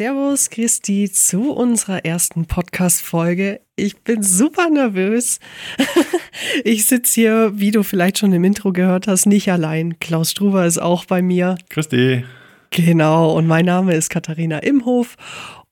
Servus, Christi, zu unserer ersten Podcast-Folge. Ich bin super nervös. ich sitze hier, wie du vielleicht schon im Intro gehört hast, nicht allein. Klaus Struber ist auch bei mir. Christi. Genau, und mein Name ist Katharina Imhof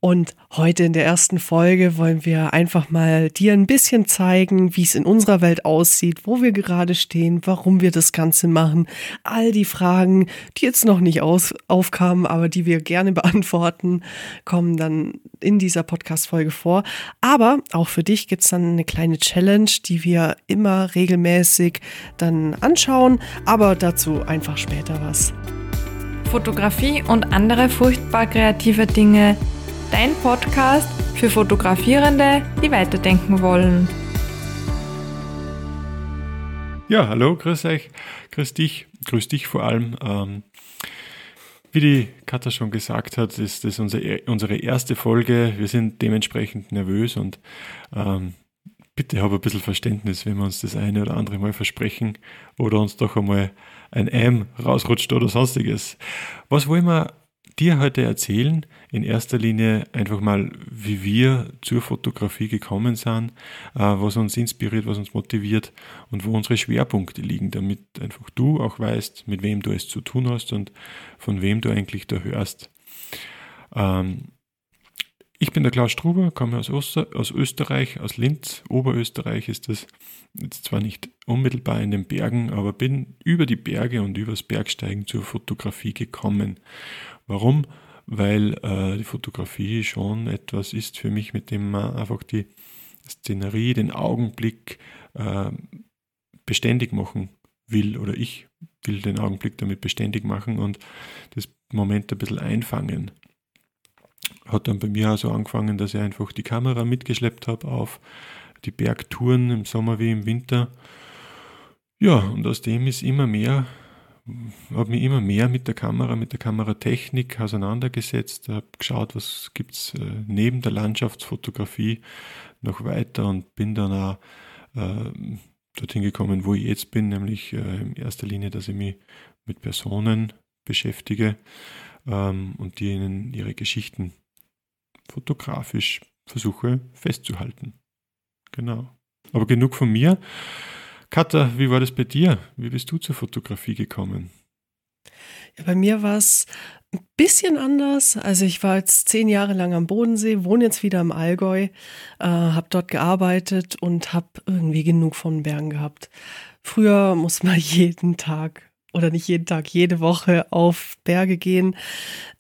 und heute in der ersten Folge wollen wir einfach mal dir ein bisschen zeigen, wie es in unserer Welt aussieht, wo wir gerade stehen, warum wir das Ganze machen. All die Fragen, die jetzt noch nicht aus, aufkamen, aber die wir gerne beantworten, kommen dann in dieser Podcast-Folge vor. Aber auch für dich gibt es dann eine kleine Challenge, die wir immer regelmäßig dann anschauen. Aber dazu einfach später was. Fotografie und andere furchtbar kreative Dinge dein Podcast für Fotografierende, die weiterdenken wollen. Ja, hallo, grüß euch, grüß dich, grüß dich vor allem. Ähm, wie die Katha schon gesagt hat, ist das unsere, unsere erste Folge. Wir sind dementsprechend nervös und ähm, bitte hab ein bisschen Verständnis, wenn wir uns das eine oder andere Mal versprechen oder uns doch einmal ein M rausrutscht oder sonstiges. Was wollen wir dir heute erzählen, in erster Linie einfach mal, wie wir zur Fotografie gekommen sind, äh, was uns inspiriert, was uns motiviert und wo unsere Schwerpunkte liegen, damit einfach du auch weißt, mit wem du es zu tun hast und von wem du eigentlich da hörst. Ähm, ich bin der Klaus Struber, komme aus, Oster aus Österreich, aus Linz, Oberösterreich ist das. Jetzt zwar nicht unmittelbar in den Bergen, aber bin über die Berge und übers Bergsteigen zur Fotografie gekommen. Warum? Weil äh, die Fotografie schon etwas ist für mich, mit dem man einfach die Szenerie, den Augenblick äh, beständig machen will oder ich will den Augenblick damit beständig machen und das Moment ein bisschen einfangen. Hat dann bei mir also angefangen, dass ich einfach die Kamera mitgeschleppt habe auf die Bergtouren im Sommer wie im Winter. Ja, und aus dem ist immer mehr habe mich immer mehr mit der Kamera, mit der Kameratechnik auseinandergesetzt, habe geschaut, was gibt es äh, neben der Landschaftsfotografie noch weiter und bin dann auch äh, dorthin gekommen, wo ich jetzt bin, nämlich äh, in erster Linie, dass ich mich mit Personen beschäftige ähm, und die ihnen ihre Geschichten fotografisch versuche festzuhalten. Genau. Aber genug von mir. Katha, wie war das bei dir? Wie bist du zur Fotografie gekommen? Ja, bei mir war es ein bisschen anders. Also ich war jetzt zehn Jahre lang am Bodensee, wohne jetzt wieder im Allgäu, äh, habe dort gearbeitet und habe irgendwie genug von Bergen gehabt. Früher muss man jeden Tag oder nicht jeden Tag, jede Woche auf Berge gehen.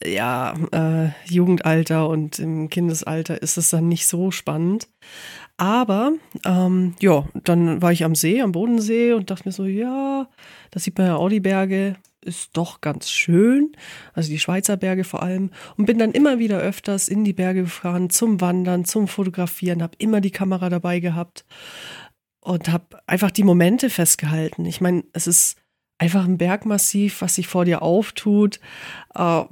Ja, äh, Jugendalter und im Kindesalter ist es dann nicht so spannend. Aber ähm, ja, dann war ich am See, am Bodensee und dachte mir so, ja, da sieht man ja auch die Berge, ist doch ganz schön, also die Schweizer Berge vor allem. Und bin dann immer wieder öfters in die Berge gefahren zum Wandern, zum Fotografieren, habe immer die Kamera dabei gehabt und habe einfach die Momente festgehalten. Ich meine, es ist einfach ein Bergmassiv, was sich vor dir auftut, äh,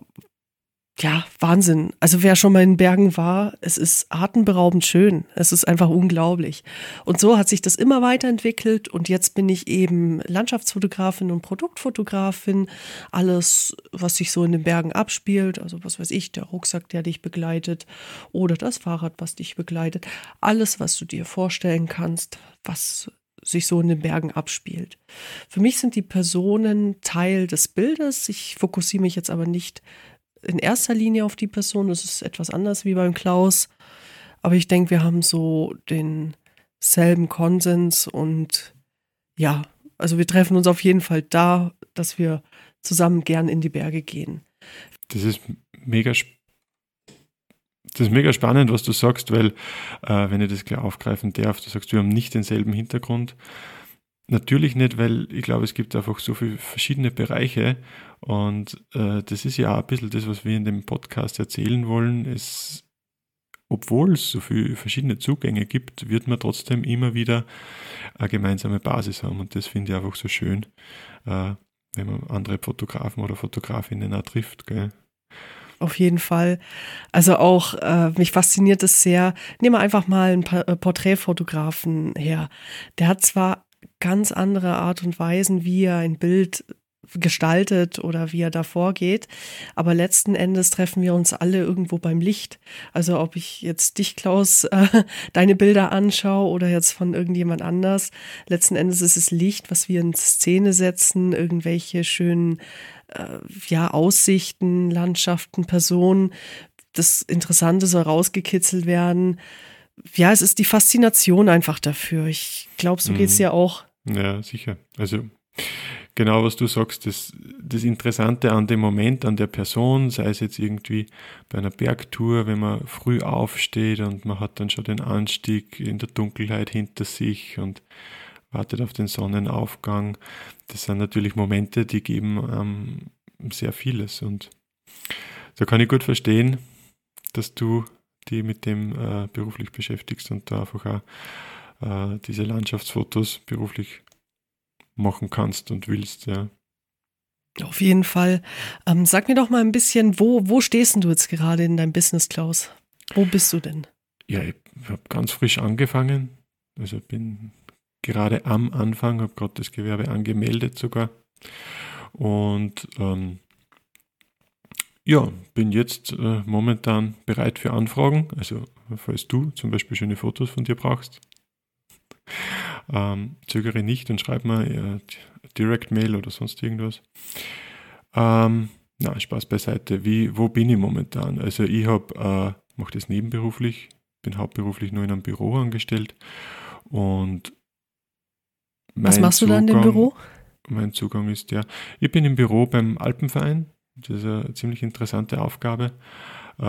ja, Wahnsinn. Also wer schon mal in Bergen war, es ist atemberaubend schön. Es ist einfach unglaublich. Und so hat sich das immer weiterentwickelt und jetzt bin ich eben Landschaftsfotografin und Produktfotografin. Alles, was sich so in den Bergen abspielt, also was weiß ich, der Rucksack, der dich begleitet oder das Fahrrad, was dich begleitet. Alles, was du dir vorstellen kannst, was sich so in den Bergen abspielt. Für mich sind die Personen Teil des Bildes. Ich fokussiere mich jetzt aber nicht in erster Linie auf die Person. Das ist etwas anders wie beim Klaus. Aber ich denke, wir haben so denselben Konsens und ja, also wir treffen uns auf jeden Fall da, dass wir zusammen gern in die Berge gehen. Das ist mega das ist mega spannend, was du sagst, weil, äh, wenn ich das gleich aufgreifen darf, du sagst, wir haben nicht denselben Hintergrund. Natürlich nicht, weil ich glaube, es gibt einfach so viele verschiedene Bereiche und äh, das ist ja auch ein bisschen das, was wir in dem Podcast erzählen wollen. Es, obwohl es so viele verschiedene Zugänge gibt, wird man trotzdem immer wieder eine gemeinsame Basis haben und das finde ich einfach so schön, äh, wenn man andere Fotografen oder Fotografinnen auch trifft. Gell? auf jeden Fall. Also auch, äh, mich fasziniert es sehr. Nehmen wir einfach mal einen Porträtfotografen her. Der hat zwar ganz andere Art und Weisen, wie er ein Bild gestaltet oder wie er da vorgeht. Aber letzten Endes treffen wir uns alle irgendwo beim Licht. Also ob ich jetzt dich, Klaus, äh, deine Bilder anschaue oder jetzt von irgendjemand anders. Letzten Endes ist es Licht, was wir in Szene setzen, irgendwelche schönen äh, ja, Aussichten, Landschaften, Personen. Das Interessante soll rausgekitzelt werden. Ja, es ist die Faszination einfach dafür. Ich glaube, so geht es ja auch. Ja, sicher. Also genau, was du sagst, das, das Interessante an dem Moment, an der Person, sei es jetzt irgendwie bei einer Bergtour, wenn man früh aufsteht und man hat dann schon den Anstieg in der Dunkelheit hinter sich und wartet auf den Sonnenaufgang. Das sind natürlich Momente, die geben ähm, sehr vieles und da kann ich gut verstehen, dass du die mit dem äh, beruflich beschäftigst und da einfach auch äh, diese Landschaftsfotos beruflich machen kannst und willst, ja. Auf jeden Fall. Ähm, sag mir doch mal ein bisschen, wo, wo stehst du jetzt gerade in deinem Business, Klaus? Wo bist du denn? Ja, ich habe ganz frisch angefangen. Also bin gerade am Anfang, habe gerade das Gewerbe angemeldet sogar. Und ähm, ja, bin jetzt äh, momentan bereit für Anfragen. Also falls du zum Beispiel schöne Fotos von dir brauchst, ähm, zögere nicht und schreib mal äh, Direct Mail oder sonst irgendwas. Ähm, na, Spaß beiseite. Wie, wo bin ich momentan? Also ich habe, äh, mache das nebenberuflich, bin hauptberuflich nur in einem Büro angestellt und Was machst Zugang, du da in dem Büro? Mein Zugang ist ja, ich bin im Büro beim Alpenverein. Das ist eine ziemlich interessante Aufgabe, äh,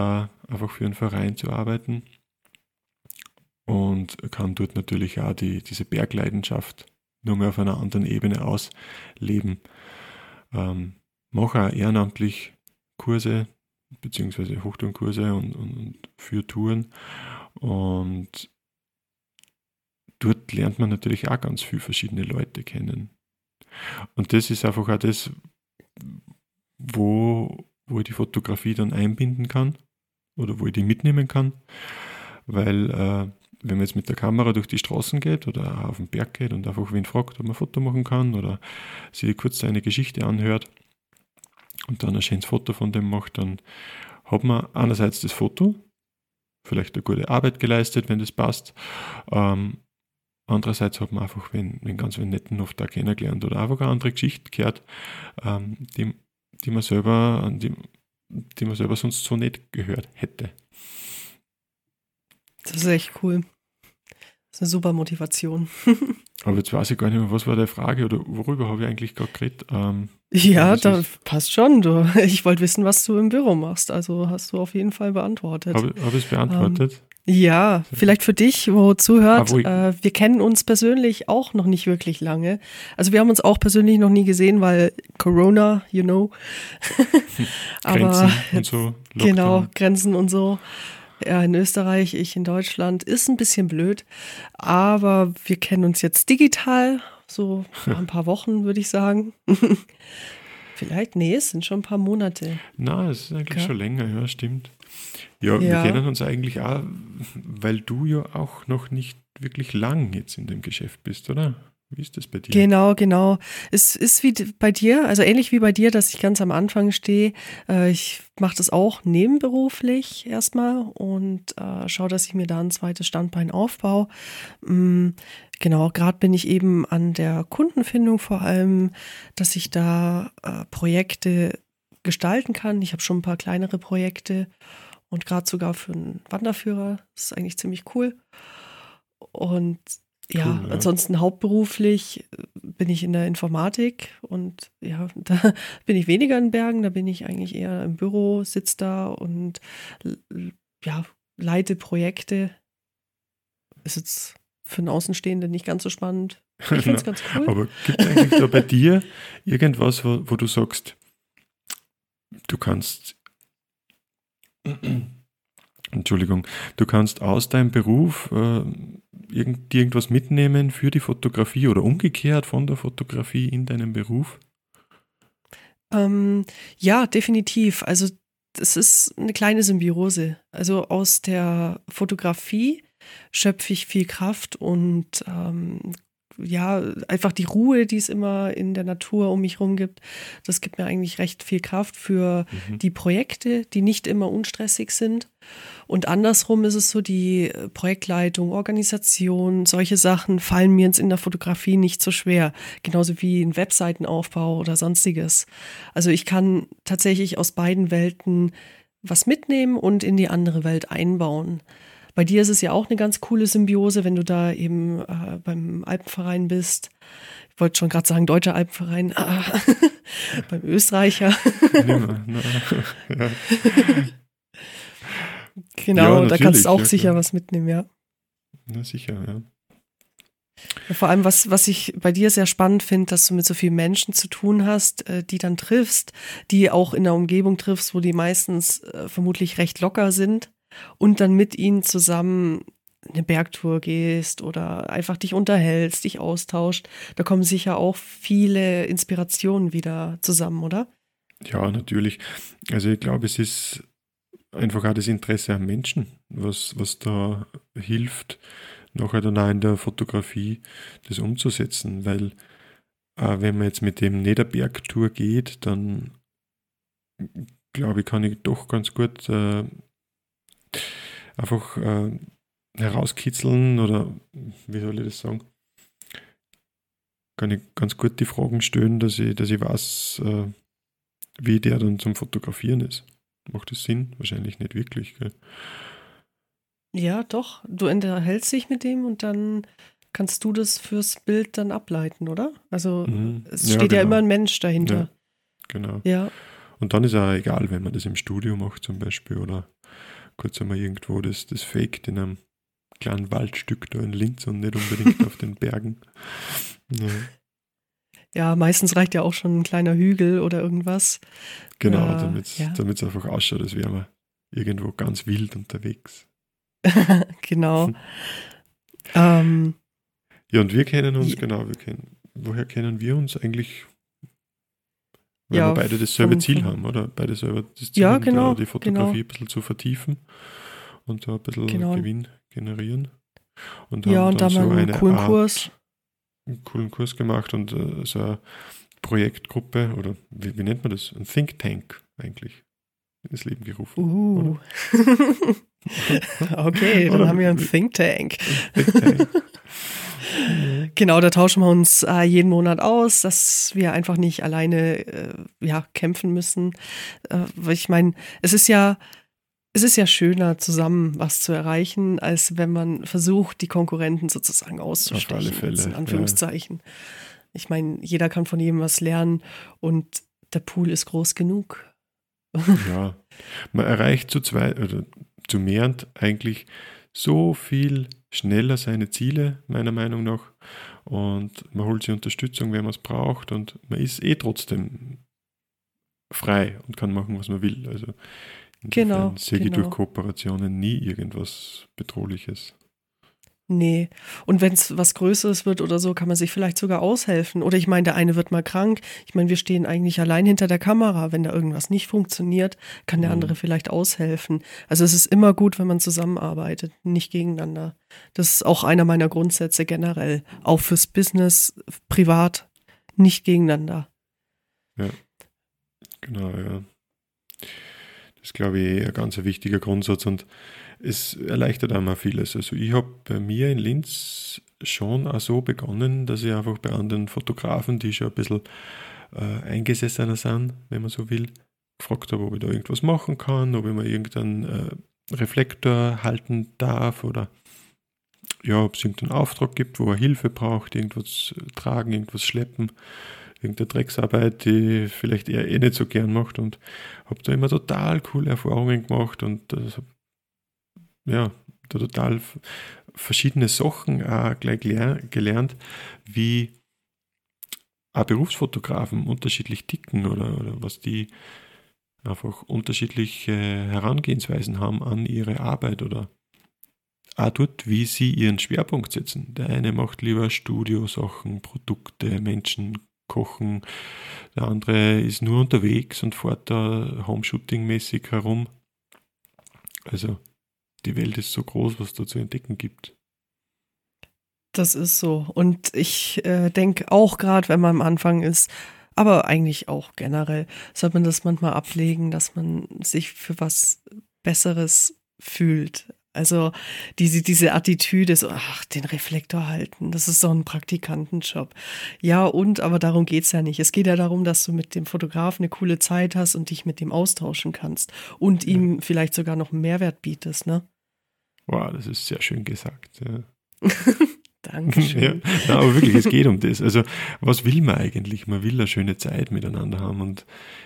einfach für einen Verein zu arbeiten und kann dort natürlich auch die, diese Bergleidenschaft nur mehr auf einer anderen Ebene ausleben. Ähm, mache auch ehrenamtlich Kurse beziehungsweise Hochtourenkurse und, und, für Touren und dort lernt man natürlich auch ganz viele verschiedene Leute kennen. Und das ist einfach auch das, wo, wo ich die Fotografie dann einbinden kann oder wo ich die mitnehmen kann, weil äh, wenn man jetzt mit der Kamera durch die Straßen geht oder auf den Berg geht und einfach wen fragt, ob man ein Foto machen kann oder sich kurz seine Geschichte anhört und dann ein schönes Foto von dem macht, dann hat man einerseits das Foto, vielleicht eine gute Arbeit geleistet, wenn das passt. Ähm, andererseits hat man einfach wenn, wenn ganz einen netten oft da kennengelernt oder einfach eine andere Geschichte gehört, ähm, die, die man selber, die, die man selber sonst so nicht gehört hätte. Das ist echt cool. Das ist eine super Motivation. Aber jetzt weiß ich gar nicht mehr, was war die Frage oder worüber habe ich eigentlich gerade geredet? Ähm, ja, da passt schon. Du. Ich wollte wissen, was du im Büro machst. Also hast du auf jeden Fall beantwortet. Habe hab ich es beantwortet? Ähm, ja, vielleicht für dich, wo zuhört. Ah, äh, wir kennen uns persönlich auch noch nicht wirklich lange. Also wir haben uns auch persönlich noch nie gesehen, weil Corona, you know. Aber Grenzen und so. Lockdown. Genau, Grenzen und so er in Österreich, ich in Deutschland, ist ein bisschen blöd. Aber wir kennen uns jetzt digital, so ein paar Wochen, würde ich sagen. Vielleicht, nee, es sind schon ein paar Monate. Na, es ist eigentlich ja. schon länger, ja, stimmt. Ja, ja, wir kennen uns eigentlich auch, weil du ja auch noch nicht wirklich lang jetzt in dem Geschäft bist, oder? Wie ist das bei dir? Genau, genau. Es ist wie bei dir, also ähnlich wie bei dir, dass ich ganz am Anfang stehe. Äh, ich mache das auch nebenberuflich erstmal und äh, schaue, dass ich mir da ein zweites Standbein aufbaue. Mm, genau, gerade bin ich eben an der Kundenfindung vor allem, dass ich da äh, Projekte gestalten kann. Ich habe schon ein paar kleinere Projekte und gerade sogar für einen Wanderführer. Das ist eigentlich ziemlich cool. Und ja, cool, ja, ansonsten hauptberuflich äh, bin ich in der Informatik und ja, da bin ich weniger in Bergen, da bin ich eigentlich eher im Büro, sitze da und ja, leite Projekte. Ist jetzt für einen Außenstehenden nicht ganz so spannend. Ich finde es ganz cool. Aber gibt es eigentlich da bei dir irgendwas, wo, wo du sagst, du kannst Entschuldigung, du kannst aus deinem Beruf äh, irgend, irgendwas mitnehmen für die Fotografie oder umgekehrt von der Fotografie in deinem Beruf? Ähm, ja, definitiv. Also es ist eine kleine Symbiose. Also aus der Fotografie schöpfe ich viel Kraft und ähm, ja, einfach die Ruhe, die es immer in der Natur um mich herum gibt, das gibt mir eigentlich recht viel Kraft für mhm. die Projekte, die nicht immer unstressig sind. Und andersrum ist es so, die Projektleitung, Organisation, solche Sachen fallen mir jetzt in der Fotografie nicht so schwer. Genauso wie ein Webseitenaufbau oder sonstiges. Also ich kann tatsächlich aus beiden Welten was mitnehmen und in die andere Welt einbauen. Bei dir ist es ja auch eine ganz coole Symbiose, wenn du da eben äh, beim Alpenverein bist. Ich wollte schon gerade sagen, deutscher Alpenverein, ah, beim Österreicher. ja. Genau, ja, da kannst du auch ja, sicher was mitnehmen, ja. Na sicher, ja. Vor allem, was, was ich bei dir sehr spannend finde, dass du mit so vielen Menschen zu tun hast, äh, die dann triffst, die auch in der Umgebung triffst, wo die meistens äh, vermutlich recht locker sind und dann mit ihnen zusammen eine Bergtour gehst oder einfach dich unterhältst, dich austauscht. Da kommen sicher auch viele Inspirationen wieder zusammen, oder? Ja, natürlich. Also ich glaube, es ist einfach auch das Interesse am Menschen, was, was da hilft, nachher dann auch in der Fotografie das umzusetzen, weil äh, wenn man jetzt mit dem Niederbergtour geht, dann glaube ich, kann ich doch ganz gut äh, einfach äh, herauskitzeln oder wie soll ich das sagen? Kann ich ganz gut die Fragen stellen, dass ich, dass ich weiß, äh, wie der dann zum Fotografieren ist. Macht das Sinn? Wahrscheinlich nicht wirklich. Gell? Ja, doch. Du unterhältst dich mit dem und dann kannst du das fürs Bild dann ableiten, oder? Also mhm. es steht ja, genau. ja, immer ein Mensch dahinter. Ja, genau. Ja. Und dann ist auch egal, wenn man das im Studio macht zum Beispiel oder kurz einmal irgendwo das, das faked in einem kleinen Waldstück da in Linz und nicht unbedingt auf den Bergen. Ja. ja. meistens reicht ja auch schon ein kleiner Hügel oder irgendwas. Genau, äh, damit es ja. einfach ausschaut, als wären wir irgendwo ganz wild unterwegs. genau. ähm, ja, und wir kennen uns, genau, wir kennen, woher kennen wir uns eigentlich? Weil ja, wir beide dasselbe Ziel haben, oder? Beide selber das Ziel, ja, genau, die Fotografie genau. ein bisschen zu vertiefen und da ein bisschen genau. Gewinn generieren. Und ja, und da haben so wir einen coolen Art, Kurs. Einen coolen Kurs gemacht und uh, so eine Projektgruppe oder wie, wie, nennt man das? Ein Think Tank eigentlich ins Leben gerufen. Uh. okay, dann haben wir einen Think Tank. Think Tank. Genau, da tauschen wir uns äh, jeden Monat aus, dass wir einfach nicht alleine äh, ja, kämpfen müssen. Äh, ich meine, es ist ja, es ist ja schöner, zusammen was zu erreichen, als wenn man versucht, die Konkurrenten sozusagen auszustechen. Auf alle Fälle. In Anführungszeichen. Ja. Ich meine, jeder kann von jedem was lernen und der Pool ist groß genug. Ja, man erreicht zu zweit oder zu mehrend eigentlich so viel schneller seine Ziele, meiner Meinung nach. Und man holt sich Unterstützung, wenn man es braucht. Und man ist eh trotzdem frei und kann machen, was man will. Also genau, sehe ich genau. durch Kooperationen nie irgendwas Bedrohliches. Nee. Und wenn es was Größeres wird oder so, kann man sich vielleicht sogar aushelfen. Oder ich meine, der eine wird mal krank. Ich meine, wir stehen eigentlich allein hinter der Kamera. Wenn da irgendwas nicht funktioniert, kann der mhm. andere vielleicht aushelfen. Also es ist immer gut, wenn man zusammenarbeitet, nicht gegeneinander. Das ist auch einer meiner Grundsätze generell. Auch fürs Business, privat, nicht gegeneinander. Ja. Genau, ja. Das ist, glaube ich, ein ganz wichtiger Grundsatz und es erleichtert einmal vieles. Also ich habe bei mir in Linz schon auch so begonnen, dass ich einfach bei anderen Fotografen, die schon ein bisschen äh, eingesessener sind, wenn man so will, gefragt habe, ob ich da irgendwas machen kann, ob ich mir irgendeinen äh, Reflektor halten darf oder ja, ob es irgendeinen Auftrag gibt, wo er Hilfe braucht, irgendwas tragen, irgendwas schleppen, irgendeine Drecksarbeit, die vielleicht er eh nicht so gern macht und habe da immer total coole Erfahrungen gemacht und das ja, total verschiedene Sachen auch gleich gelernt, wie auch Berufsfotografen unterschiedlich ticken oder, oder was die einfach unterschiedliche Herangehensweisen haben an ihre Arbeit oder auch dort, wie sie ihren Schwerpunkt setzen. Der eine macht lieber Studiosachen, Produkte, Menschen kochen, der andere ist nur unterwegs und fährt da Homeshooting-mäßig herum. Also die Welt ist so groß, was da zu entdecken gibt. Das ist so. Und ich äh, denke auch gerade, wenn man am Anfang ist, aber eigentlich auch generell, sollte man das manchmal ablegen, dass man sich für was Besseres fühlt. Also diese, diese Attitüde, so, ach, den Reflektor halten, das ist doch ein Praktikantenjob. Ja, und, aber darum geht's ja nicht. Es geht ja darum, dass du mit dem Fotografen eine coole Zeit hast und dich mit dem austauschen kannst und ja. ihm vielleicht sogar noch einen Mehrwert bietest, ne? Wow, das ist sehr schön gesagt. Ja. Dankeschön. Ja, na, aber wirklich, es geht um das. Also, was will man eigentlich? Man will eine schöne Zeit miteinander haben und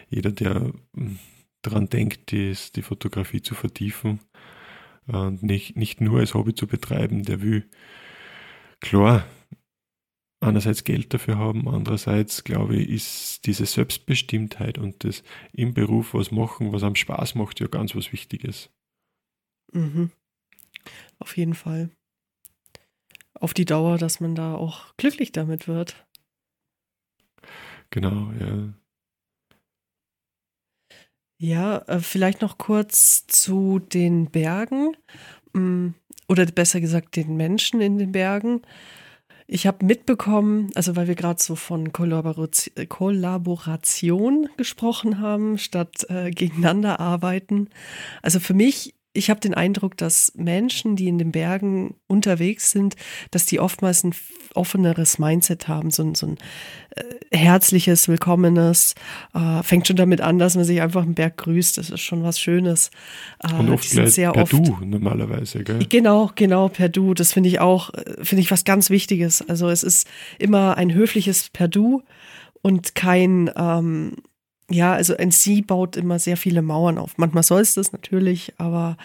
jeder, der hm, daran denkt, die, die Fotografie zu vertiefen, und nicht, nicht nur als Hobby zu betreiben, der will klar einerseits Geld dafür haben, andererseits glaube ich, ist diese Selbstbestimmtheit und das im Beruf was machen, was einem Spaß macht, ja ganz was Wichtiges. Mhm. Auf jeden Fall. Auf die Dauer, dass man da auch glücklich damit wird. Genau, ja. Ja, äh, vielleicht noch kurz zu den Bergen mm, oder besser gesagt den Menschen in den Bergen. Ich habe mitbekommen, also weil wir gerade so von Kollaboration, gesprochen haben, statt äh, gegeneinander arbeiten. Also für mich ich habe den Eindruck, dass Menschen, die in den Bergen unterwegs sind, dass die oftmals ein offeneres Mindset haben, so ein, so ein äh, herzliches, willkommenes. Äh, fängt schon damit an, dass man sich einfach im Berg grüßt. Das ist schon was Schönes. Äh, Und oft sehr per oft, Du normalerweise, gell? Genau, genau, per Du. Das finde ich auch, äh, finde ich was ganz Wichtiges. Also es ist immer ein höfliches per Du und kein ähm, ja, also ein Sie baut immer sehr viele Mauern auf. Manchmal soll es das natürlich, aber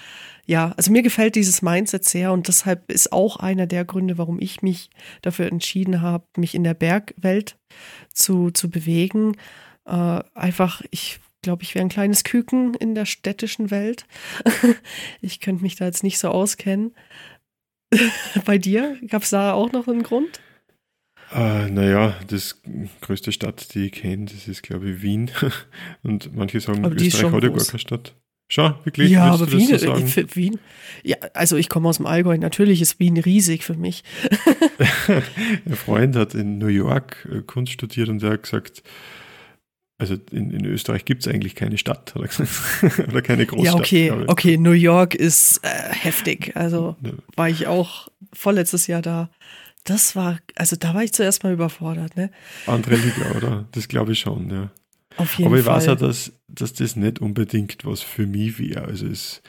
ja, also mir gefällt dieses Mindset sehr und deshalb ist auch einer der Gründe, warum ich mich dafür entschieden habe, mich in der Bergwelt zu, zu bewegen. Äh, einfach, ich glaube, ich wäre ein kleines Küken in der städtischen Welt. ich könnte mich da jetzt nicht so auskennen. Bei dir gab es da auch noch einen Grund? Äh, naja, das größte Stadt, die ich kenne, das ist, glaube ich, Wien. Und manche sagen, aber Österreich hat ja gar keine Stadt. Schau, wirklich? Ja, aber Wien, so Wien, ja, also ich komme aus dem Allgäu, natürlich ist Wien riesig für mich. Ein Freund hat in New York äh, Kunst studiert und der hat gesagt, also in, in Österreich gibt es eigentlich keine Stadt, hat er gesagt. oder keine Großstadt. Ja, okay, okay, New York ist äh, heftig. Also war ich auch vorletztes Jahr da das war, also da war ich zuerst mal überfordert, ne? Andere Liga, oder? Das glaube ich schon, ja. Auf jeden Aber ich Fall. weiß ja, dass, dass das nicht unbedingt was für mich wäre. Also es,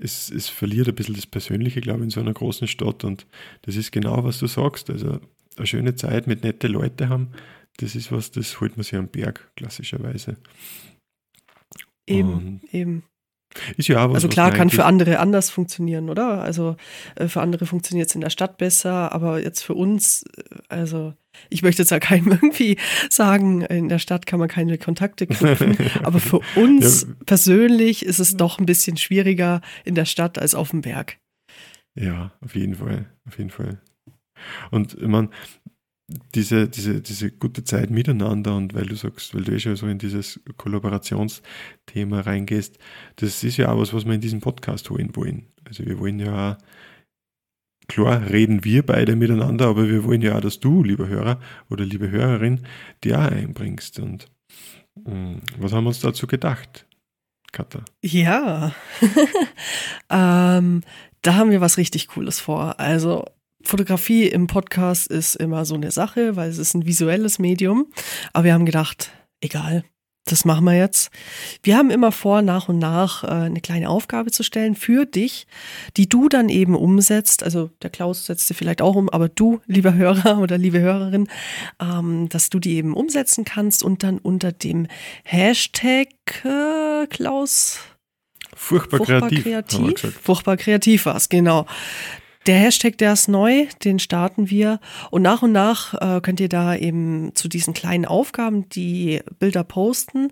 es, es verliert ein bisschen das Persönliche, glaube ich, in so einer großen Stadt. Und das ist genau, was du sagst. Also eine schöne Zeit mit nette Leute haben, das ist was, das holt man sich am Berg, klassischerweise. Eben, Und eben. Ist ja was, also klar, kann für andere anders funktionieren, oder? Also äh, für andere funktioniert es in der Stadt besser, aber jetzt für uns, äh, also ich möchte jetzt ja keinem irgendwie sagen, in der Stadt kann man keine Kontakte knüpfen, aber für uns ja. persönlich ist es doch ein bisschen schwieriger in der Stadt als auf dem Berg. Ja, auf jeden Fall, auf jeden Fall. Und meine, diese, diese, diese gute Zeit miteinander und weil du sagst, weil du eh schon so in dieses Kollaborationsthema reingehst, das ist ja auch was, was wir in diesem Podcast holen wollen. Also wir wollen ja auch, klar reden wir beide miteinander, aber wir wollen ja auch, dass du, lieber Hörer oder liebe Hörerin, die auch einbringst. Und mh, hm, was haben wir uns dazu gedacht, Katha? Ja, ähm, da haben wir was richtig Cooles vor. Also Fotografie im Podcast ist immer so eine Sache, weil es ist ein visuelles Medium. Aber wir haben gedacht, egal, das machen wir jetzt. Wir haben immer vor, nach und nach äh, eine kleine Aufgabe zu stellen für dich, die du dann eben umsetzt. Also der Klaus setzt sie vielleicht auch um, aber du, lieber Hörer oder liebe Hörerin, ähm, dass du die eben umsetzen kannst und dann unter dem Hashtag äh, Klaus Furchtbar, furchtbar kreativ. kreativ. Furchtbar kreativ war es, genau. Der Hashtag, der ist neu, den starten wir. Und nach und nach äh, könnt ihr da eben zu diesen kleinen Aufgaben die Bilder posten.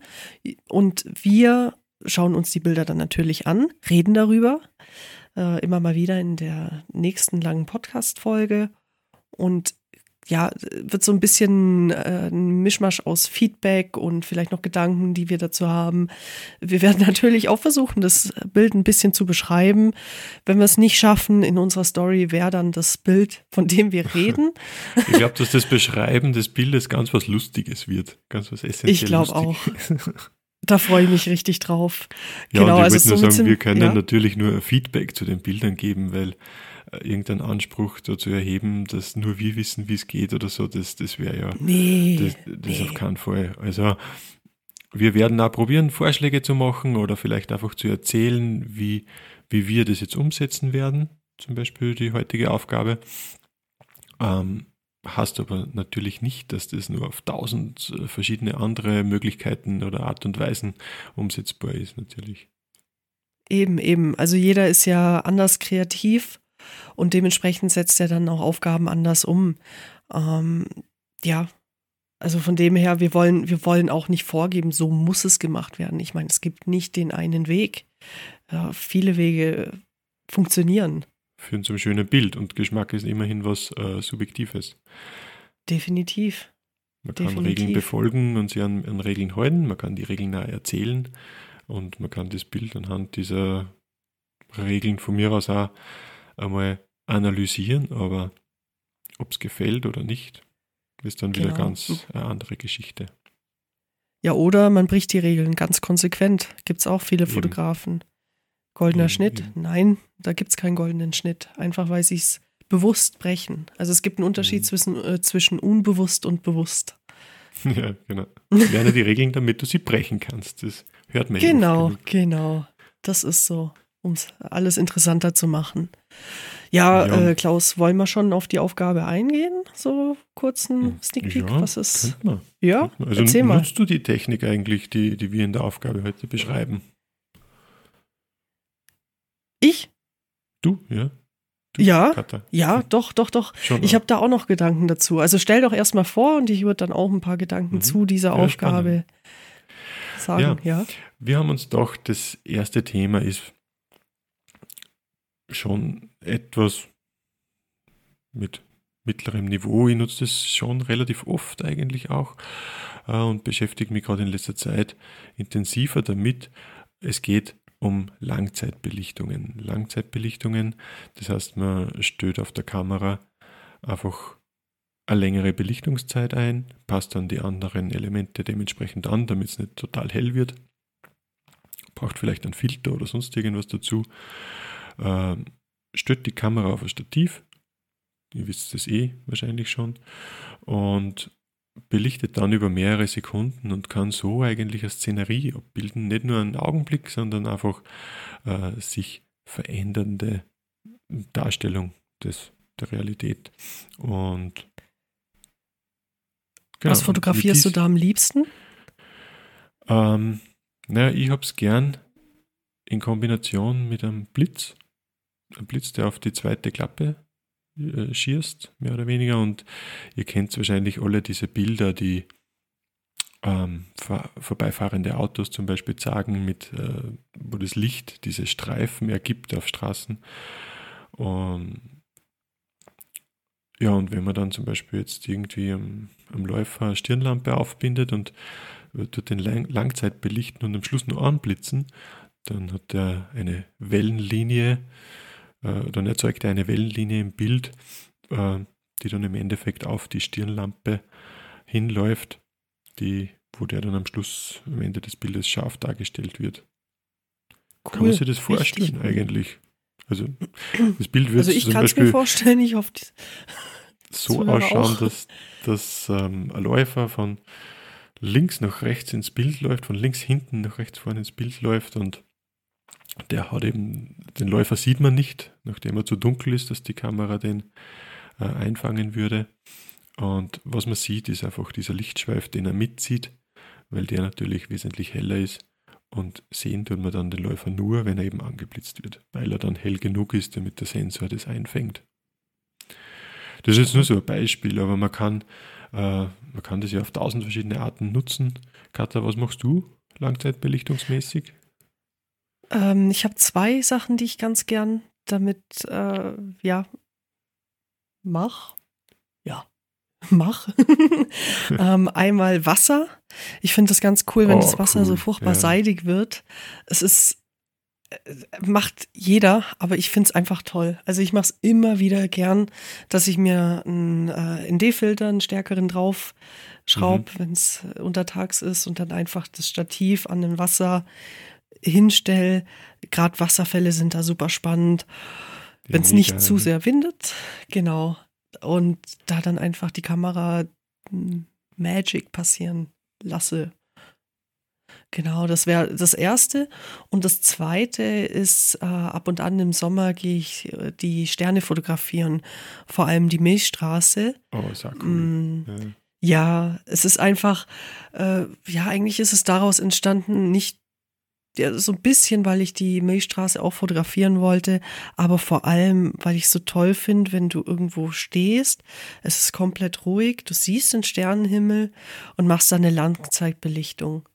Und wir schauen uns die Bilder dann natürlich an, reden darüber. Äh, immer mal wieder in der nächsten langen Podcast-Folge. Und ja, wird so ein bisschen äh, ein Mischmasch aus Feedback und vielleicht noch Gedanken, die wir dazu haben. Wir werden natürlich auch versuchen, das Bild ein bisschen zu beschreiben. Wenn wir es nicht schaffen in unserer Story, wäre dann das Bild, von dem wir reden. Ich glaube, dass das Beschreiben des Bildes ganz was Lustiges wird. Ganz was Essentielles. Ich glaube auch. Da freue ich mich richtig drauf. Ja, genau, und ich also wollte nur sagen, wir können ja. natürlich nur Feedback zu den Bildern geben, weil irgendeinen Anspruch dazu erheben, dass nur wir wissen, wie es geht oder so, das, das wäre ja nee, das, das nee. auf keinen Fall. Also wir werden auch probieren, Vorschläge zu machen oder vielleicht einfach zu erzählen, wie, wie wir das jetzt umsetzen werden, zum Beispiel die heutige Aufgabe. Ähm, hast aber natürlich nicht, dass das nur auf tausend verschiedene andere Möglichkeiten oder Art und Weisen umsetzbar ist, natürlich. Eben, eben. Also jeder ist ja anders kreativ und dementsprechend setzt er dann auch Aufgaben anders um. Ähm, ja, also von dem her, wir wollen, wir wollen auch nicht vorgeben, so muss es gemacht werden. Ich meine, es gibt nicht den einen Weg. Ja, viele Wege funktionieren. Führen zum schönen Bild und Geschmack ist immerhin was äh, Subjektives. Definitiv. Man kann Definitiv. Regeln befolgen und sie an, an Regeln halten, man kann die Regeln nahe erzählen und man kann das Bild anhand dieser Regeln von mir aus auch einmal analysieren, aber ob es gefällt oder nicht, ist dann genau. wieder ganz eine andere Geschichte. Ja, oder man bricht die Regeln ganz konsequent. Gibt es auch viele eben. Fotografen. Goldener eben, Schnitt? Nein, da gibt es keinen goldenen Schnitt. Einfach weil sie es bewusst brechen. Also es gibt einen Unterschied mhm. zwischen, äh, zwischen unbewusst und bewusst. Ja, genau. Lerne die Regeln, damit du sie brechen kannst. Das hört man Genau, genau. Das ist so um es alles interessanter zu machen. Ja, ja. Äh, Klaus, wollen wir schon auf die Aufgabe eingehen? So kurzen hm. Sneak Peek, ja, was ist? Ja, also erzähl mal. nutzt du die Technik eigentlich, die, die wir in der Aufgabe heute beschreiben? Ich? Du, ja. Du, ja, Katha. ja, doch, doch, doch. Schon ich habe da auch noch Gedanken dazu. Also stell doch erstmal vor und ich würde dann auch ein paar Gedanken mhm. zu dieser ja, Aufgabe spannend. sagen. Ja. ja. Wir haben uns doch, das erste Thema ist schon etwas mit mittlerem Niveau. Ich nutze das schon relativ oft eigentlich auch äh, und beschäftige mich gerade in letzter Zeit intensiver damit. Es geht um Langzeitbelichtungen. Langzeitbelichtungen, das heißt, man stellt auf der Kamera einfach eine längere Belichtungszeit ein, passt dann die anderen Elemente dementsprechend an, damit es nicht total hell wird. Braucht vielleicht einen Filter oder sonst irgendwas dazu äh, stellt die Kamera auf ein Stativ, ihr wisst es eh wahrscheinlich schon, und belichtet dann über mehrere Sekunden und kann so eigentlich eine Szenerie abbilden, nicht nur einen Augenblick, sondern einfach äh, sich verändernde Darstellung des, der Realität. Und genau, was fotografierst dies, du da am liebsten? Ähm, naja, ich habe es gern in Kombination mit einem Blitz Blitz, der auf die zweite Klappe äh, schießt, mehr oder weniger. Und ihr kennt wahrscheinlich alle diese Bilder, die ähm, vor, vorbeifahrende Autos zum Beispiel sagen, mit, äh, wo das Licht diese Streifen ergibt auf Straßen. Und ja, und wenn man dann zum Beispiel jetzt irgendwie am, am Läufer eine Stirnlampe aufbindet und tut den Lang Langzeit belichten und am Schluss nur anblitzen, dann hat er eine Wellenlinie, äh, dann erzeugt er eine Wellenlinie im Bild, äh, die dann im Endeffekt auf die Stirnlampe hinläuft, die, wo der dann am Schluss, am Ende des Bildes scharf dargestellt wird. Cool. Kann man sich das vorstellen cool. eigentlich? Also das Bild wird also ich kann es mir vorstellen, ich hoffe so ausschauen, dass, dass ähm, ein Läufer von links nach rechts ins Bild läuft, von links hinten nach rechts vorne ins Bild läuft und der hat eben, den Läufer sieht man nicht, nachdem er zu dunkel ist, dass die Kamera den äh, einfangen würde. Und was man sieht, ist einfach dieser Lichtschweif, den er mitzieht, weil der natürlich wesentlich heller ist. Und sehen tut man dann den Läufer nur, wenn er eben angeblitzt wird, weil er dann hell genug ist, damit der Sensor das einfängt. Das ist jetzt nur so ein Beispiel, aber man kann, äh, man kann das ja auf tausend verschiedene Arten nutzen. Katha, was machst du langzeitbelichtungsmäßig? Ähm, ich habe zwei Sachen, die ich ganz gern damit, äh, ja, mache. Ja. mache. ähm, einmal Wasser. Ich finde das ganz cool, wenn Oh, das Wasser cool, so furchtbar ja. seidig wird. Es ist äh, macht jeder, aber ich finde es einfach toll. Also ich mache es immer wieder gern, dass ich mir einen äh, ND-Filter, einen stärkeren drauf schraube, Mhm. wenn es untertags ist und dann einfach das Stativ an den Wasser hinstelle. Gerade Wasserfälle sind da super spannend. Ja, Wenn es nicht zu ne? sehr windet, genau. Und da dann einfach die Kamera m, Magic passieren lasse. Genau, das wäre das Erste. Und das Zweite ist, äh, ab und an im Sommer gehe ich äh, die Sterne fotografieren, vor allem die Milchstraße. Oh, ist auch cool. Mm, Ja. ja, es ist einfach, äh, ja, eigentlich ist es daraus entstanden, nicht ja, so ein bisschen, weil ich die Milchstraße auch fotografieren wollte, aber vor allem, weil ich es so toll finde, wenn du irgendwo stehst, es ist komplett ruhig, du siehst den Sternenhimmel und machst dann eine Langzeitbelichtung.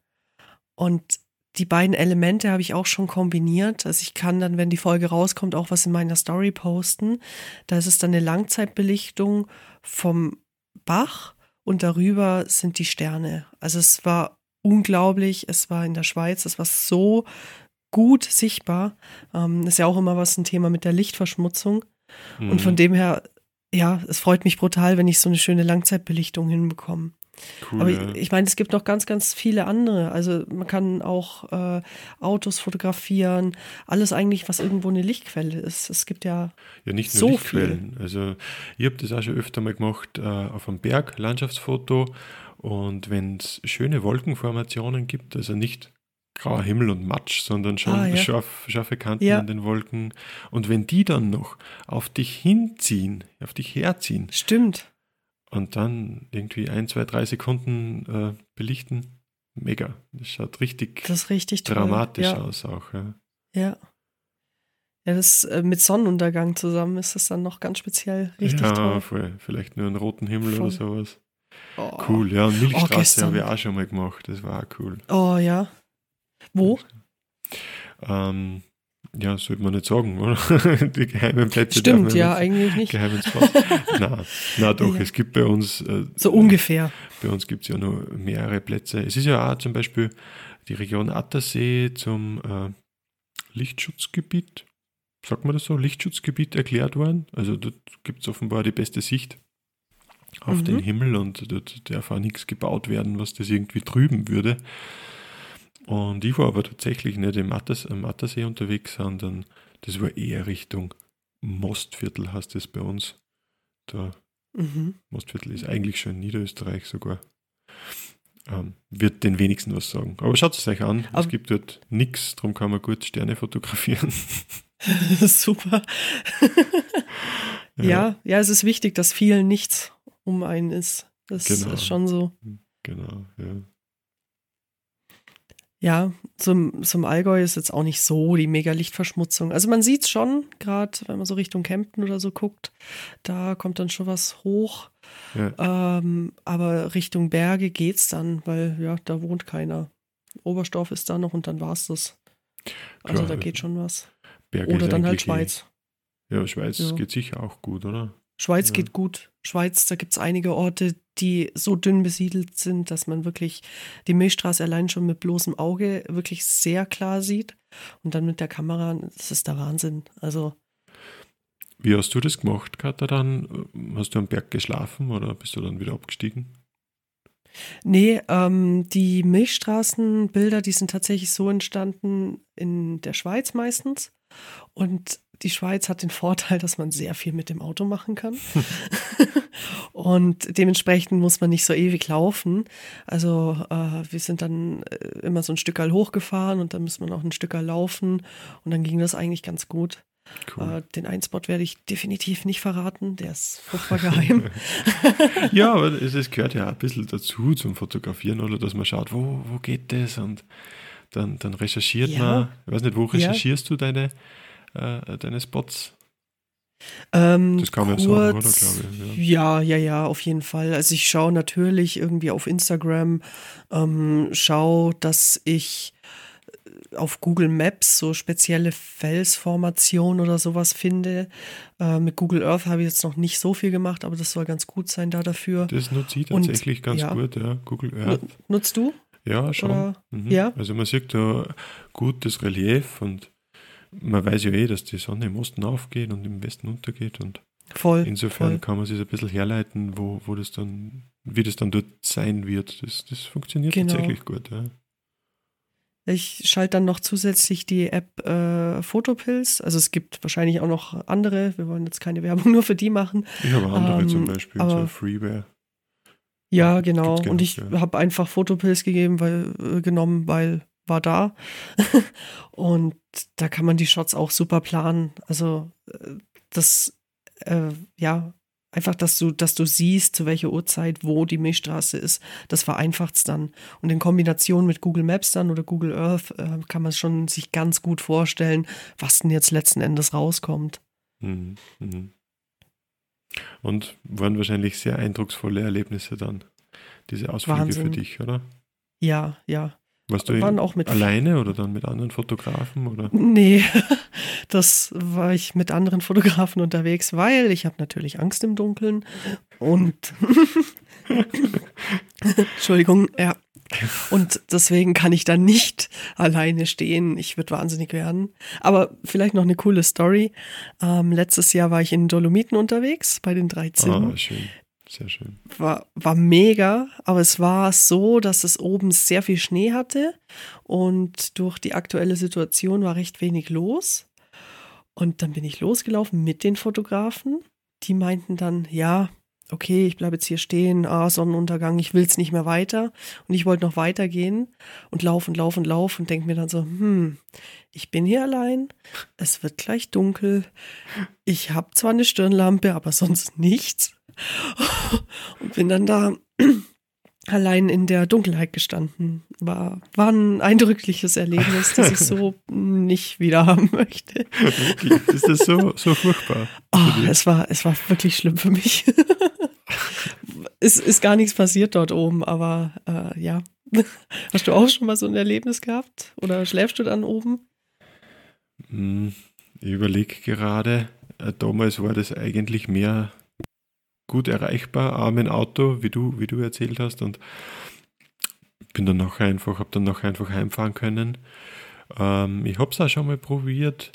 Und die beiden Elemente habe ich auch schon kombiniert. Also ich kann dann, wenn die Folge rauskommt, auch was in meiner Story posten. Da ist es dann eine Langzeitbelichtung vom Bach und darüber sind die Sterne. Also es war unglaublich. Es war in der Schweiz. Es war so gut sichtbar. Ähm, ist ja auch immer was ein Thema mit der Lichtverschmutzung. Und von Mhm. dem her, ja, es freut mich brutal, wenn ich so eine schöne Langzeitbelichtung hinbekomme. cool, Aber ich, ich meine, es gibt noch ganz, ganz viele andere. Also man kann auch äh, Autos fotografieren, alles eigentlich, was irgendwo eine Lichtquelle ist. Es gibt ja, Ja, nicht nur So Lichtquellen. Also ich habe das auch schon öfter mal gemacht äh, auf einem Berg, Landschaftsfoto. Und wenn es schöne Wolkenformationen gibt, also nicht grauer Himmel und Matsch, sondern schon Ah, ja. scharf, scharfe Kanten Ja. an den Wolken. Und wenn die dann noch auf dich hinziehen, auf dich herziehen stimmt. und dann irgendwie ein, zwei, drei Sekunden äh, belichten, mega. Das schaut richtig Das ist richtig dramatisch ja, aus auch. Ja. Ja. Ja, das äh, mit Sonnenuntergang zusammen ist es dann noch ganz speziell richtig ja, toll. voll. Vielleicht nur einen roten Himmel Voll. oder sowas. Oh. Cool, ja. Und Milchstraße gestern. habe ich auch schon mal gemacht. Das war auch cool. Oh ja. Wo? Ähm, ja, sollte man nicht sagen, oder? Die geheimen Plätze. Stimmt, ja, eigentlich nicht. Geheimen Spot. na, na doch, Ja. es gibt bei uns, äh, So ungefähr. bei uns gibt es ja nur mehrere Plätze. Es ist ja auch zum Beispiel die Region Attersee zum äh, Lichtschutzgebiet, sagt man das so, Lichtschutzgebiet erklärt worden. Also dort gibt es offenbar die beste Sicht auf Mhm. den Himmel und dort darf auch nichts gebaut werden, was das irgendwie trüben würde. Und ich war aber tatsächlich nicht im Atters, am Attersee unterwegs, sondern das war eher Richtung Mostviertel, heißt es bei uns. Da Mhm. Mostviertel ist eigentlich schon in Niederösterreich sogar. Ähm, wird den wenigsten was sagen. Aber schaut es euch an. es Aber- gibt dort nichts, darum kann man gut Sterne fotografieren. Super. ja. ja, es ist wichtig, dass viel nichts um einen ist. Das Genau. ist schon so. Genau, ja. Ja, zum, zum Allgäu ist jetzt auch nicht so die Mega-Lichtverschmutzung. Also man sieht es schon, gerade wenn man so Richtung Kempten oder so guckt, da kommt dann schon was hoch. ja. Ähm, aber Richtung Berge geht's dann, weil ja, da wohnt keiner. Oberstdorf ist da noch und dann war's das. Also Klar, da geht schon was. Berge Oder dann halt eh- Schweiz. Ja, Schweiz Ja. geht sicher auch gut, oder? Schweiz Ja. geht gut. Schweiz, da gibt es einige Orte, die so dünn besiedelt sind, dass man wirklich die Milchstraße allein schon mit bloßem Auge wirklich sehr klar sieht. Und dann mit der Kamera, das ist der Wahnsinn. Also, Wie hast du das gemacht, Katha, dann? Hast du am Berg geschlafen oder bist du dann wieder abgestiegen? nee, ähm, die Milchstraßenbilder, die sind tatsächlich so entstanden in der Schweiz meistens. Und die Schweiz hat den Vorteil, dass man sehr viel mit dem Auto machen kann. und dementsprechend muss man nicht so ewig laufen. Also äh, wir sind dann äh, immer so ein Stückerl hochgefahren und dann muss man auch ein Stückerl laufen. Und dann ging das eigentlich ganz gut. Cool. Äh, den Einspot werde ich definitiv nicht verraten. Der ist furchtbar geheim. ja, aber es, gehört ja ein bisschen dazu zum Fotografieren, oder? Dass man schaut, wo, wo geht das? Und dann, dann recherchiert Ja. man. Ich weiß nicht, wo Ja. recherchierst du deine, äh, deine Spots? Ähm, Das kann man ja sagen, oder, kurz- glaube ich, Ja. ja, ja, auf jeden Fall. Also ich schaue natürlich irgendwie auf Instagram, ähm, schaue, dass ich auf Google Maps so spezielle Felsformationen oder sowas finde. Äh, mit Google Earth habe ich jetzt noch nicht so viel gemacht, aber das soll ganz gut sein da dafür. Das nutze ich tatsächlich Und, ganz ja. gut, ja. Google Earth. Nutzt du? Ja, schon. Mhm. Ja. Also man sieht da gut das Relief und man weiß ja eh, dass die Sonne im Osten aufgeht und im Westen untergeht und voll, insofern voll. kann man sich ein bisschen herleiten, wo, wo das dann, wie das dann dort sein wird. Das, das funktioniert genau. tatsächlich gut, ja. Ich schalte dann noch zusätzlich die App äh, Photopills. Also es gibt wahrscheinlich auch noch andere. Wir wollen jetzt keine Werbung nur für die machen. Ich habe andere ähm, zum Beispiel, aber, so Freeware. Ja, genau. Und ich ja. habe einfach Photopills gegeben, weil, äh, genommen, weil war da. und da kann man die Shots auch super planen. Also äh, das, äh, ja, Einfach, dass du, dass du siehst, zu welcher Uhrzeit wo die Milchstraße ist. Das vereinfacht es dann. Und in Kombination mit Google Maps dann oder Google Earth äh, kann man schon sich ganz gut vorstellen, was denn jetzt letzten Endes rauskommt. Mhm. Mhm. Und waren wahrscheinlich sehr eindrucksvolle Erlebnisse dann, diese Ausflüge Wahnsinn. für dich, oder? Ja, ja. Warst du waren auch mit alleine oder dann mit anderen Fotografen? Oder? Nee, das war ich mit anderen Fotografen unterwegs, weil ich habe natürlich Angst im Dunkeln und Entschuldigung, ja. Und deswegen kann ich da nicht alleine stehen. Ich würde wahnsinnig werden. Aber vielleicht noch eine coole Story. Ähm, letztes Jahr war ich in Dolomiten unterwegs bei den drei Zinnen. Ah, schön. Sehr schön. War, war mega, aber es war so, dass es oben sehr viel Schnee hatte und durch die aktuelle Situation war recht wenig los. Und dann bin ich losgelaufen mit den Fotografen. Die meinten dann, ja, okay, ich bleibe jetzt hier stehen, ah, Sonnenuntergang, ich will es nicht mehr weiter. Und ich wollte noch weitergehen und laufen, laufen, laufen und denke mir dann so, hm, ich bin hier allein, es wird gleich dunkel, ich habe zwar eine Stirnlampe, aber sonst nichts. und bin dann da allein in der Dunkelheit gestanden. War, war ein eindrückliches Erlebnis, das ich so nicht wieder haben möchte. Wirklich? Ist das so, so furchtbar? Oh, es, war, es war wirklich schlimm für mich. es ist gar nichts passiert dort oben, aber äh, ja. Hast du auch schon mal so ein Erlebnis gehabt? Oder schläfst du dann oben? Hm, ich überlege gerade, äh, damals war das eigentlich mehr gut erreichbar, auch mit Auto, wie du, wie du erzählt hast. Und bin dann nachher einfach, habe dann nachher einfach heimfahren können. Ähm, ich habe es auch schon mal probiert,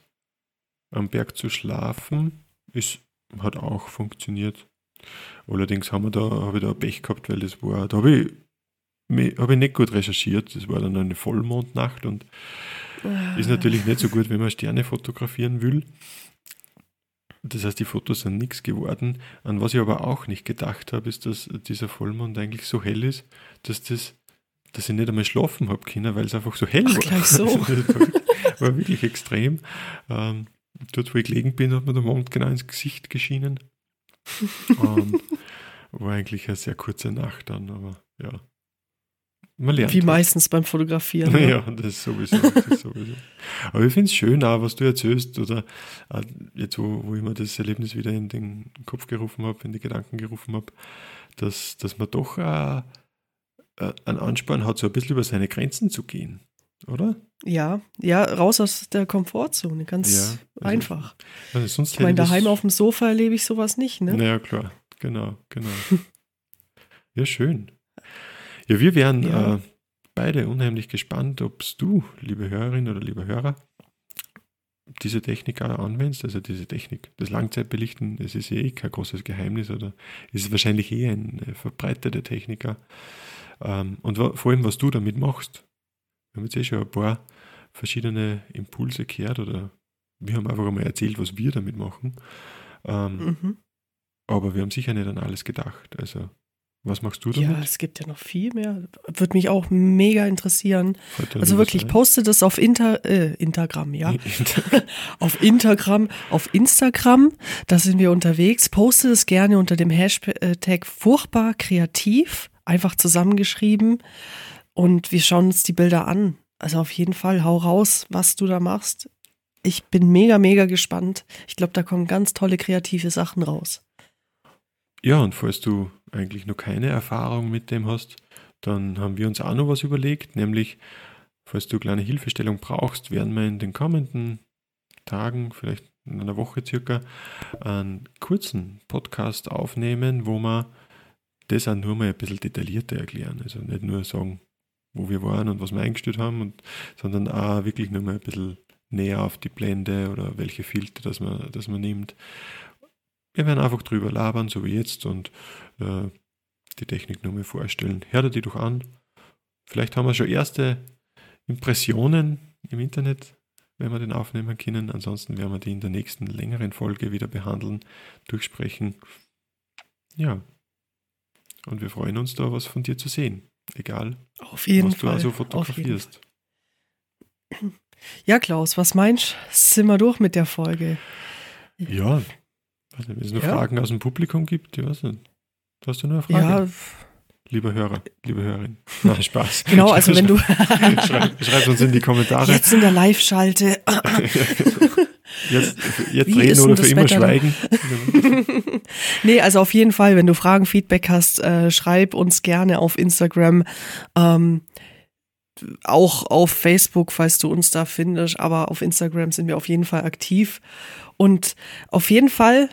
am Berg zu schlafen. Es hat auch funktioniert. Allerdings haben wir da, habe ich da Pech gehabt, weil das war, da habe ich, hab ich nicht gut recherchiert. Das war dann eine Vollmondnacht und ah. ist natürlich nicht so gut, wenn man Sterne fotografieren will. Das heißt, die Fotos sind nichts geworden. An was ich aber auch nicht gedacht habe, ist, dass dieser Vollmond eigentlich so hell ist, dass das dass ich nicht einmal schlafen habe können, weil es einfach so hell Ach, war. Gleich so. war, war wirklich extrem. Ähm, dort, wo ich gelegen bin, hat mir der Mond genau ins Gesicht geschienen. ähm, war eigentlich eine sehr kurze Nacht dann, aber ja. Man lernt. Wie halt. meistens beim Fotografieren. Ne? Ja, das ist sowieso. Das sowieso. Aber ich finde es schön auch, was du erzählst, oder jetzt, wo, wo ich mir das Erlebnis wieder in den Kopf gerufen habe, in die Gedanken gerufen habe, dass, dass man doch äh, einen Ansporn hat, so ein bisschen über seine Grenzen zu gehen, oder? Ja, ja, raus aus der Komfortzone, ganz ja, also, einfach. Also sonst ich meine, daheim auf dem Sofa erlebe ich sowas nicht, ne? Naja, klar, genau, genau. ja, schön. Ja, wir wären ja. Äh, beide unheimlich gespannt, ob du, liebe Hörerin oder lieber Hörer, diese Technik auch anwendest, also diese Technik, das Langzeitbelichten, es ist eh kein großes Geheimnis oder ist wahrscheinlich eh eine verbreitete Technik. Ähm, und vor allem, was du damit machst. Wir haben jetzt eh schon ein paar verschiedene Impulse gehört oder wir haben einfach einmal erzählt, was wir damit machen. Ähm, mhm. Aber wir haben sicher nicht an alles gedacht. Also was machst du damit? Ja, es gibt ja noch viel mehr. Würde mich auch mega interessieren. Also wirklich, poste das auf Inter, äh, Instagram, ja. auf Instagram, auf Instagram, da sind wir unterwegs. Poste das gerne unter dem Hashtag furchtbar kreativ, einfach zusammengeschrieben. Und wir schauen uns die Bilder an. Also auf jeden Fall, hau raus, was du da machst. Ich bin mega, mega gespannt. Ich glaube, da kommen ganz tolle kreative Sachen raus. Ja, und falls du eigentlich noch keine Erfahrung mit dem hast, dann haben wir uns auch noch was überlegt, nämlich falls du kleine Hilfestellung brauchst, werden wir in den kommenden Tagen, vielleicht in einer Woche circa, einen kurzen Podcast aufnehmen, wo wir das auch nur mal ein bisschen detaillierter erklären. Also nicht nur sagen, wo wir waren und was wir eingestellt haben, und, sondern auch wirklich nur mal ein bisschen näher auf die Blende oder welche Filter das man, das man nimmt. Wir werden einfach drüber labern, so wie jetzt, und äh, die Technik nur mal vorstellen. Hört die doch an. Vielleicht haben wir schon erste Impressionen im Internet, wenn wir den aufnehmen können. Ansonsten werden wir die in der nächsten längeren Folge wieder behandeln, durchsprechen. Ja. Und wir freuen uns da, was von dir zu sehen. Egal, was du Fall. also Auf jeden fotografierst. Ja, Klaus, was meinst du? Sind wir durch mit der Folge? Ja. Nicht, Wenn es noch Ja. Fragen aus dem Publikum gibt, ich weiß nicht. Hast du noch eine Frage? Ja, Lieber Hörer, liebe Hörerin. Nein, Spaß. genau, also wenn du Schreib, schreib uns in die Kommentare. jetzt in der Live-Schalte Jetzt, jetzt Wie reden denn oder für immer Wetter schweigen. nee, also auf jeden Fall, wenn du Fragen, Feedback hast, äh, schreib uns gerne auf Instagram. Ähm, auch auf Facebook, falls du uns da findest, aber auf Instagram sind wir auf jeden Fall aktiv. Und auf jeden Fall,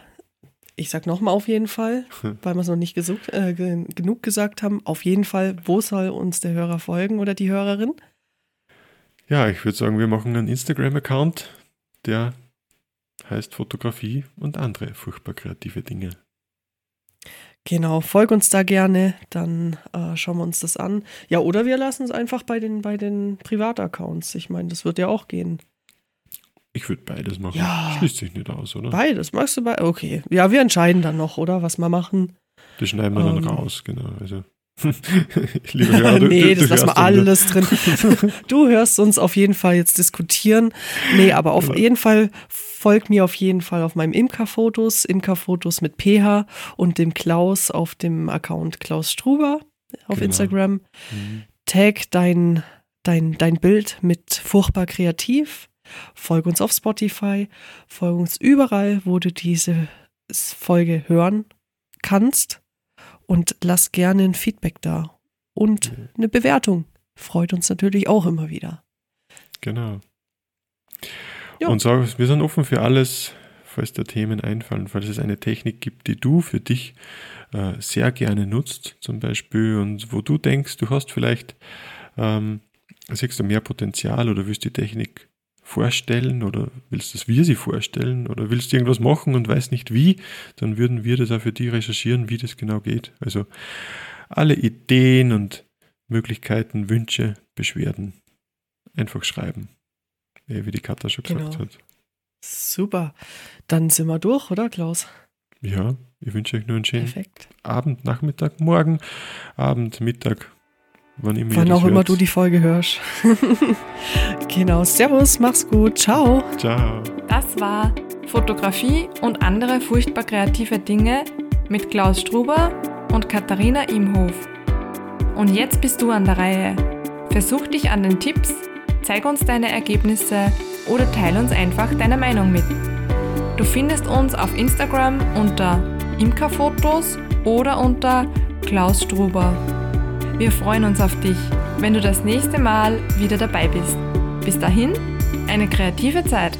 ich sag nochmal auf jeden Fall, weil wir es noch nicht gesucht, äh, ge- genug gesagt haben, auf jeden Fall, wo soll uns der Hörer folgen oder die Hörerin? Ja, ich würde sagen, wir machen einen Instagram-Account, der heißt Fotografie und andere furchtbar kreative Dinge. Genau, folg uns da gerne, dann äh, schauen wir uns das an. Ja, oder wir lassen es einfach bei den, bei den Privataccounts. Ich meine, das wird ja auch gehen. Ich würde beides machen. Ja. Schließt sich nicht aus, oder? Beides, magst du bei? Okay. Ja, wir entscheiden dann noch, oder? Was wir machen. Das schneiden wir dann Ähm. raus, genau. Also, liebe Hörer, du, nee, du, das lassen wir dann alles drin. du hörst uns auf jeden Fall jetzt diskutieren. Nee, aber auf Ja. jeden Fall folg mir auf jeden Fall auf meinem Imker-Fotos, Imker-Fotos mit PH und dem Klaus auf dem Account Klaus Struber auf Genau. Instagram. Mhm. Tag dein, dein, dein Bild mit furchtbar kreativ. Folg uns auf Spotify. Folg uns überall, wo du diese Folge hören kannst. Und lass gerne ein Feedback da. Und Mhm. eine Bewertung. Freut uns natürlich auch immer wieder. Genau. Ja. Und sag, wir sind offen für alles, falls dir Themen einfallen, falls es eine Technik gibt, die du für dich äh, sehr gerne nutzt, zum Beispiel, und wo du denkst, du hast vielleicht, ähm, siehst du mehr Potenzial oder willst die Technik vorstellen oder willst, dass wir sie vorstellen oder willst irgendwas machen und weißt nicht wie, dann würden wir das auch für dich recherchieren, wie das genau geht. Also alle Ideen und Möglichkeiten, Wünsche, Beschwerden einfach schreiben. Eh, wie die Katha schon gesagt Genau. hat. Super. Dann sind wir durch, oder Klaus? Ja, ich wünsche euch nur einen schönen Perfekt. Abend, Nachmittag, Morgen, Abend, Mittag, wann immer Wann auch immer du die Folge hörst. genau. Servus, mach's gut. Ciao. Ciao. Das war Fotografie und andere furchtbar kreative Dinge mit Klaus Struber und Katharina Imhof. Und jetzt bist du an der Reihe. Versuch dich an den Tipps, zeig uns deine Ergebnisse oder teile uns einfach deine Meinung mit. Du findest uns auf Instagram unter Imkerfotos oder unter Klaus Struber. Wir freuen uns auf dich, wenn du das nächste Mal wieder dabei bist. Bis dahin, eine kreative Zeit.